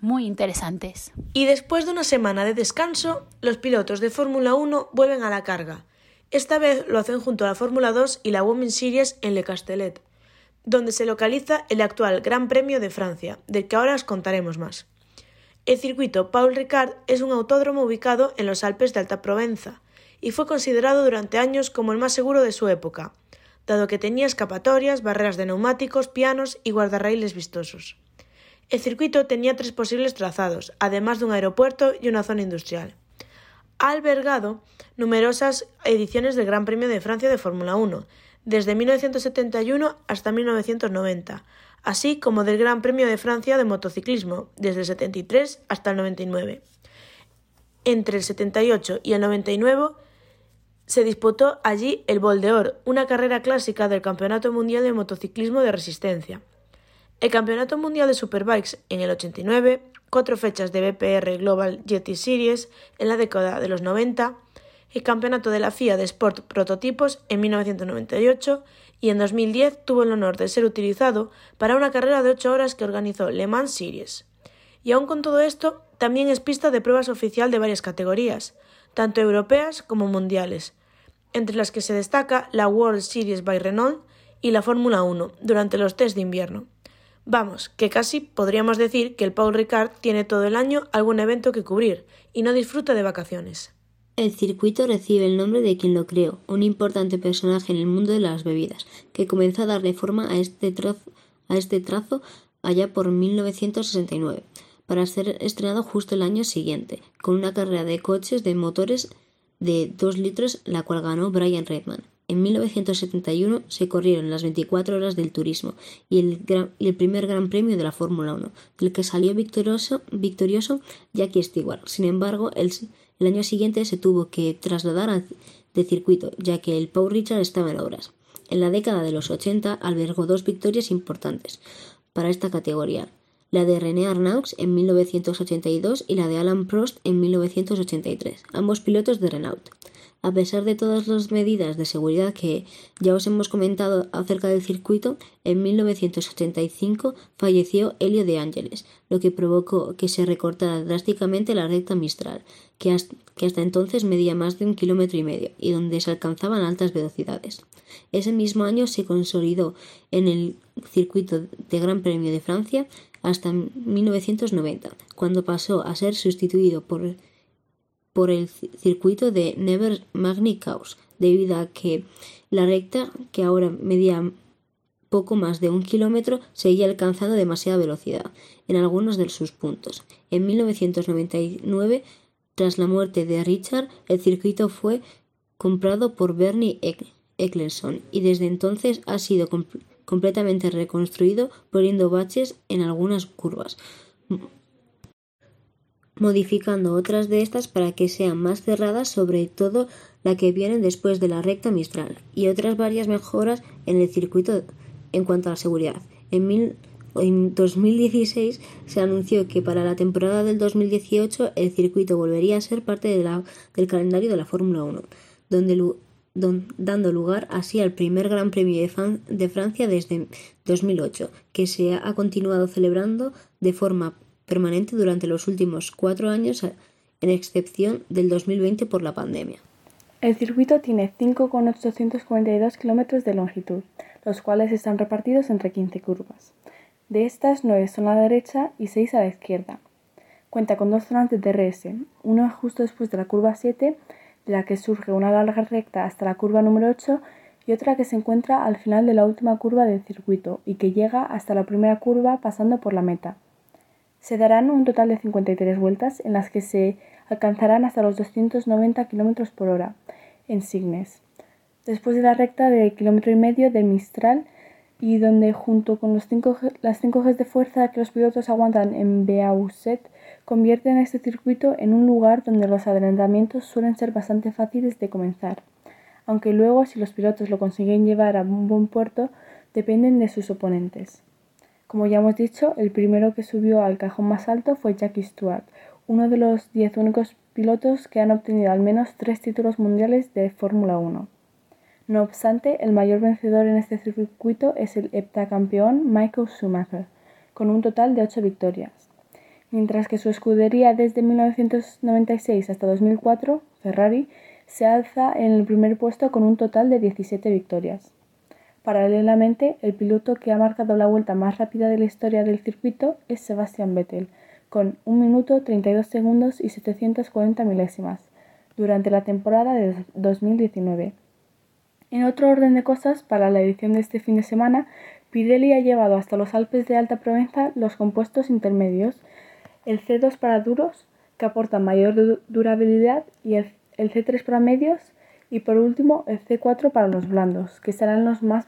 muy interesantes. Y después de una semana de descanso, los pilotos de Fórmula 1 vuelven a la carga. Esta vez lo hacen junto a la Fórmula 2 y la Women's Series en Le Castellet, donde se localiza el actual Gran Premio de Francia, del que ahora os contaremos más. El circuito Paul Ricard es un autódromo ubicado en los Alpes de Alta Provenza, y fue considerado durante años como el más seguro de su época, dado que tenía escapatorias, barreras de neumáticos, pianos y guardarraíles vistosos. El circuito tenía tres posibles trazados, además de un aeropuerto y una zona industrial. Ha albergado numerosas ediciones del Gran Premio de Francia de Fórmula 1, desde 1971 hasta 1990, así como del Gran Premio de Francia de motociclismo, desde el 73 hasta el 99. Entre el 78 y el 99 se disputó allí el Bol de Or, una carrera clásica del Campeonato Mundial de Motociclismo de Resistencia. El Campeonato Mundial de Superbikes en el 89, cuatro fechas de BPR Global GT Series en la década de los 90, el Campeonato de la FIA de Sport Prototipos en 1998 y en 2010 tuvo el honor de ser utilizado para una carrera de ocho horas que organizó Le Mans Series. Y aún con todo esto, también es pista de pruebas oficial de varias categorías, tanto europeas como mundiales, entre las que se destaca la World Series by Renault y la Fórmula 1 durante los test de invierno. Vamos, que casi podríamos decir que el Paul Ricard tiene todo el año algún evento que cubrir y no disfruta de vacaciones. El circuito recibe el nombre de quien lo creó, un importante personaje en el mundo de las bebidas, que comenzó a darle forma a este, trazo, a este trazo allá por 1969, para ser estrenado justo el año siguiente, con una carrera de coches de motores de 2 litros, la cual ganó Brian Redman. En 1971 se corrieron las 24 horas del turismo y el, primer gran premio de la Fórmula 1, del que salió victorioso, victorioso Jackie Stewart. Sin embargo, el, año siguiente se tuvo que trasladar de circuito, ya que el Paul Richard estaba en obras. En la década de los 80 albergó dos victorias importantes para esta categoría, la de René Arnaux en 1982 y la de Alan Prost en 1983, ambos pilotos de Renault. A pesar de todas las medidas de seguridad que ya os hemos comentado acerca del circuito, en 1985 falleció Helio de Ángeles, lo que provocó que se recortara drásticamente la recta Mistral, que hasta, entonces medía más de un kilómetro y medio y donde se alcanzaban altas velocidades. Ese mismo año se consolidó en el circuito de Gran Premio de Francia hasta 1990, cuando pasó a ser sustituido por por el circuito de Never Magni Chaos, debido a que la recta, que ahora medía poco más de un kilómetro, seguía alcanzando demasiada velocidad en algunos de sus puntos. En 1999, tras la muerte de Richard, el circuito fue comprado por Bernie Eccleston y desde entonces ha sido completamente reconstruido poniendo baches en algunas curvas modificando otras de estas para que sean más cerradas, sobre todo la que viene después de la recta Mistral, y otras varias mejoras en el circuito en cuanto a la seguridad. En, 2016 se anunció que para la temporada del 2018 el circuito volvería a ser parte del calendario de la Fórmula 1, donde, dando lugar así al primer Gran Premio de, de Francia desde 2008, que se ha continuado celebrando de forma permanente durante los últimos cuatro años, en excepción del 2020 por la pandemia. El circuito tiene 5,842 kilómetros de longitud, los cuales están repartidos entre 15 curvas. De estas, 9 son a la derecha y 6 a la izquierda. Cuenta con dos zonas de DRS, una justo después de la curva 7, de la que surge una larga recta hasta la curva número 8, y otra que se encuentra al final de la última curva del circuito y que llega hasta la primera curva pasando por la meta. Se darán un total de 53 vueltas en las que se alcanzarán hasta los 290 km por hora en Signes. Después de la recta de kilómetro y medio de Mistral y donde junto con los cinco, las 5 Gs de fuerza que los pilotos aguantan en Beauset, convierten este circuito en un lugar donde los adelantamientos suelen ser bastante fáciles de comenzar, aunque luego si los pilotos lo consiguen llevar a un buen puerto dependen de sus oponentes. Como ya hemos dicho, el primero que subió al cajón más alto fue Jackie Stewart, uno de los 10 únicos pilotos que han obtenido al menos tres títulos mundiales de Fórmula 1. No obstante, el mayor vencedor en este circuito es el heptacampeón Michael Schumacher, con un total de 8 victorias. Mientras que su escudería desde 1996 hasta 2004, Ferrari, se alza en el primer puesto con un total de 17 victorias. Paralelamente, el piloto que ha marcado la vuelta más rápida de la historia del circuito es Sebastian Vettel, con 1 minuto 32 segundos y 740 milésimas, durante la temporada de 2019. En otro orden de cosas, para la edición de este fin de semana, Pirelli ha llevado hasta los Alpes de Alta Provenza los compuestos intermedios, el C2 para duros, que aportan mayor durabilidad, y el, C3 para medios, y por último el C4 para los blandos, que serán los, más,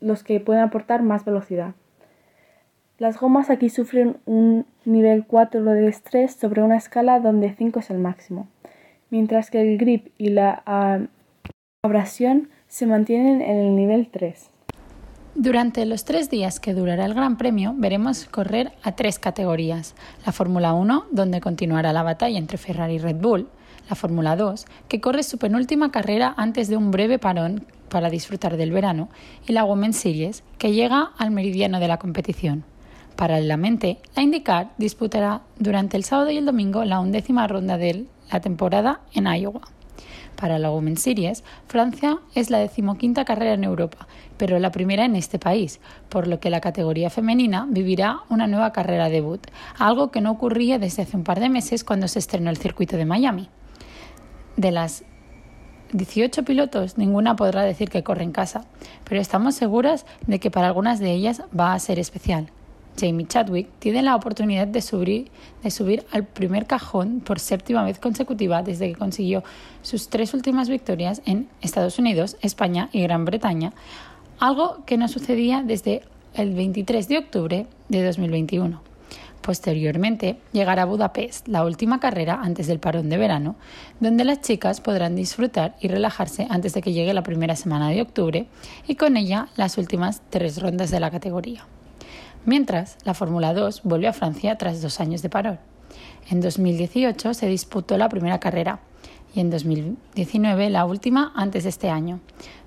los que pueden aportar más velocidad. Las gomas aquí sufren un nivel 4 de estrés sobre una escala donde 5 es el máximo, mientras que el grip y la abrasión se mantienen en el nivel 3. Durante los tres días que durará el Gran Premio veremos correr a tres categorías. La Fórmula 1, donde continuará la batalla entre Ferrari y Red Bull. La Fórmula 2, que corre su penúltima carrera antes de un breve parón para disfrutar del verano. Y la Women's Series, que llega al meridiano de la competición. Paralelamente, la IndyCar disputará durante el sábado y el domingo la undécima ronda de la temporada en Iowa. Para la Women's Series, Francia es la decimoquinta carrera en Europa, pero la primera en este país, por lo que la categoría femenina vivirá una nueva carrera debut, algo que no ocurría desde hace un par de meses cuando se estrenó el circuito de Miami. De las 18 pilotos, ninguna podrá decir que corre en casa, pero estamos seguras de que para algunas de ellas va a ser especial. Jamie Chadwick tiene la oportunidad de subir, de subir al primer cajón por séptima vez consecutiva desde que consiguió sus tres últimas victorias en Estados Unidos, España y Gran Bretaña, algo que no sucedía desde el 23 de octubre de 2021. Posteriormente llegará a Budapest, la última carrera antes del parón de verano, donde las chicas podrán disfrutar y relajarse antes de que llegue la primera semana de octubre y con ella las últimas tres rondas de la categoría. Mientras, la Fórmula 2 volvió a Francia tras dos años de parón. En 2018 se disputó la primera carrera y en 2019 la última antes de este año.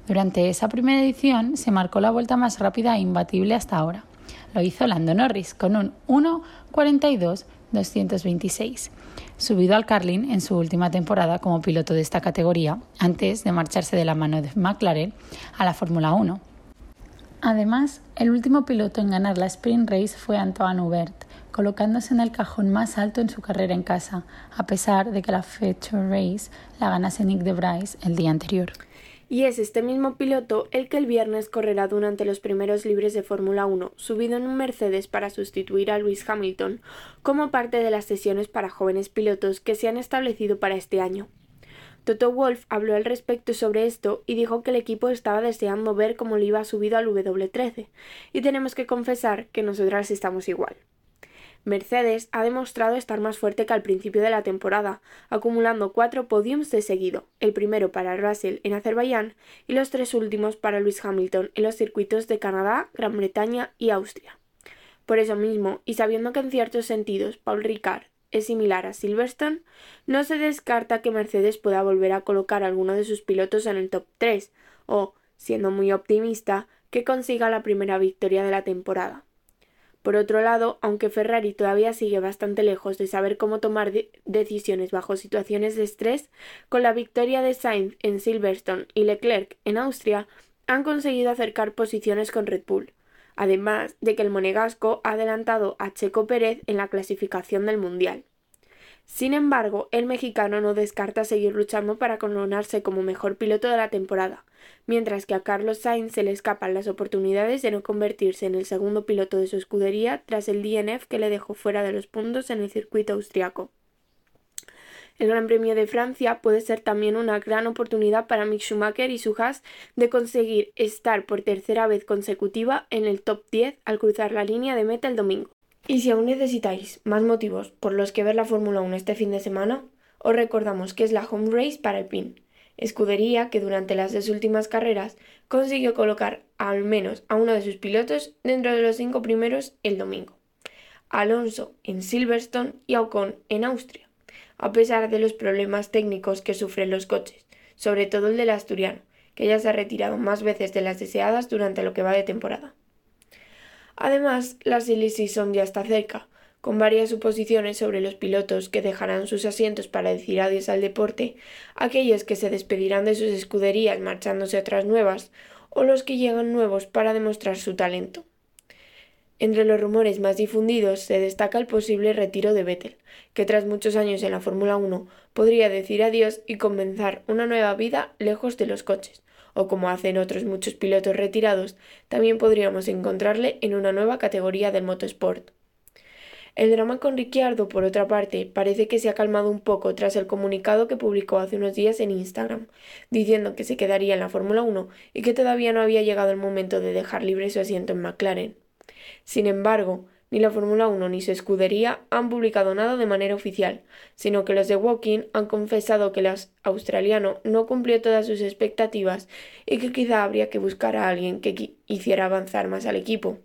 Durante esa primera edición se marcó la vuelta más rápida e imbatible hasta ahora. Lo hizo Lando Norris con un 1.42.226, subido al Carlin en su última temporada como piloto de esta categoría, antes de marcharse de la mano de McLaren a la Fórmula 1. Además, el último piloto en ganar la Sprint Race fue Antoine Hubert, colocándose en el cajón más alto en su carrera en casa, a pesar de que la Feature Race la ganase Nick de el día anterior. Y es este mismo piloto el que el viernes correrá durante los primeros libres de Fórmula 1, subido en un Mercedes para sustituir a Lewis Hamilton, como parte de las sesiones para jóvenes pilotos que se han establecido para este año. Toto Wolf habló al respecto sobre esto y dijo que el equipo estaba deseando ver cómo le iba subido al W13, y tenemos que confesar que nosotras estamos igual. Mercedes ha demostrado estar más fuerte que al principio de la temporada, acumulando cuatro podiums de seguido, el primero para Russell en Azerbaiyán y los tres últimos para Lewis Hamilton en los circuitos de Canadá, Gran Bretaña y Austria. Por eso mismo, y sabiendo que en ciertos sentidos Paul Ricard es similar a Silverstone, no se descarta que Mercedes pueda volver a colocar a alguno de sus pilotos en el top 3 o, siendo muy optimista, que consiga la primera victoria de la temporada. Por otro lado, aunque Ferrari todavía sigue bastante lejos de saber cómo tomar decisiones bajo situaciones de estrés, con la victoria de Sainz en Silverstone y Leclerc en Austria, han conseguido acercar posiciones con Red Bull además de que el monegasco ha adelantado a Checo Pérez en la clasificación del Mundial. Sin embargo, el mexicano no descarta seguir luchando para coronarse como mejor piloto de la temporada, mientras que a Carlos Sainz se le escapan las oportunidades de no convertirse en el segundo piloto de su escudería tras el DNF que le dejó fuera de los puntos en el circuito austriaco. El Gran Premio de Francia puede ser también una gran oportunidad para Mick Schumacher y su Haas de conseguir estar por tercera vez consecutiva en el top 10 al cruzar la línea de meta el domingo. Y si aún necesitáis más motivos por los que ver la Fórmula 1 este fin de semana, os recordamos que es la home race para el PIN, escudería que durante las dos últimas carreras consiguió colocar al menos a uno de sus pilotos dentro de los cinco primeros el domingo. Alonso en Silverstone y Ocon en Austria a pesar de los problemas técnicos que sufren los coches, sobre todo el del asturiano, que ya se ha retirado más veces de las deseadas durante lo que va de temporada. Además, la silly season ya está cerca, con varias suposiciones sobre los pilotos que dejarán sus asientos para decir adiós al deporte, aquellos que se despedirán de sus escuderías marchándose a otras nuevas, o los que llegan nuevos para demostrar su talento. Entre los rumores más difundidos se destaca el posible retiro de Vettel, que tras muchos años en la Fórmula 1 podría decir adiós y comenzar una nueva vida lejos de los coches, o como hacen otros muchos pilotos retirados, también podríamos encontrarle en una nueva categoría del motosport. El drama con Ricciardo, por otra parte, parece que se ha calmado un poco tras el comunicado que publicó hace unos días en Instagram, diciendo que se quedaría en la Fórmula 1 y que todavía no había llegado el momento de dejar libre su asiento en McLaren. Sin embargo, ni la Fórmula 1 ni su escudería han publicado nada de manera oficial, sino que los de Walking han confesado que el australiano no cumplió todas sus expectativas y que quizá habría que buscar a alguien que hiciera avanzar más al equipo.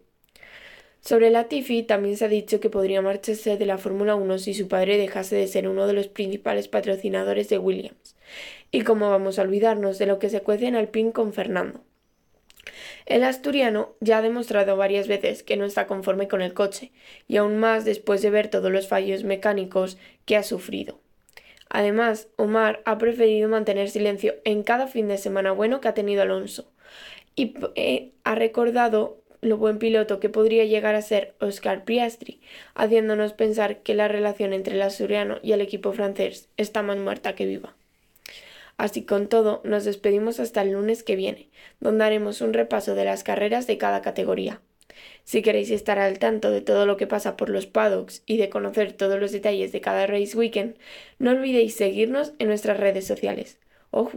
Sobre Latifi también se ha dicho que podría marcharse de la Fórmula 1 si su padre dejase de ser uno de los principales patrocinadores de Williams. Y cómo vamos a olvidarnos de lo que se cuece en Alpine con Fernando. El asturiano ya ha demostrado varias veces que no está conforme con el coche, y aún más después de ver todos los fallos mecánicos que ha sufrido. Además, Omar ha preferido mantener silencio en cada fin de semana bueno que ha tenido Alonso, y eh, ha recordado lo buen piloto que podría llegar a ser Oscar Piastri, haciéndonos pensar que la relación entre el asturiano y el equipo francés está más muerta que viva. Así con todo, nos despedimos hasta el lunes que viene, donde haremos un repaso de las carreras de cada categoría. Si queréis estar al tanto de todo lo que pasa por los paddocks y de conocer todos los detalles de cada race weekend, no olvidéis seguirnos en nuestras redes sociales. ¡Au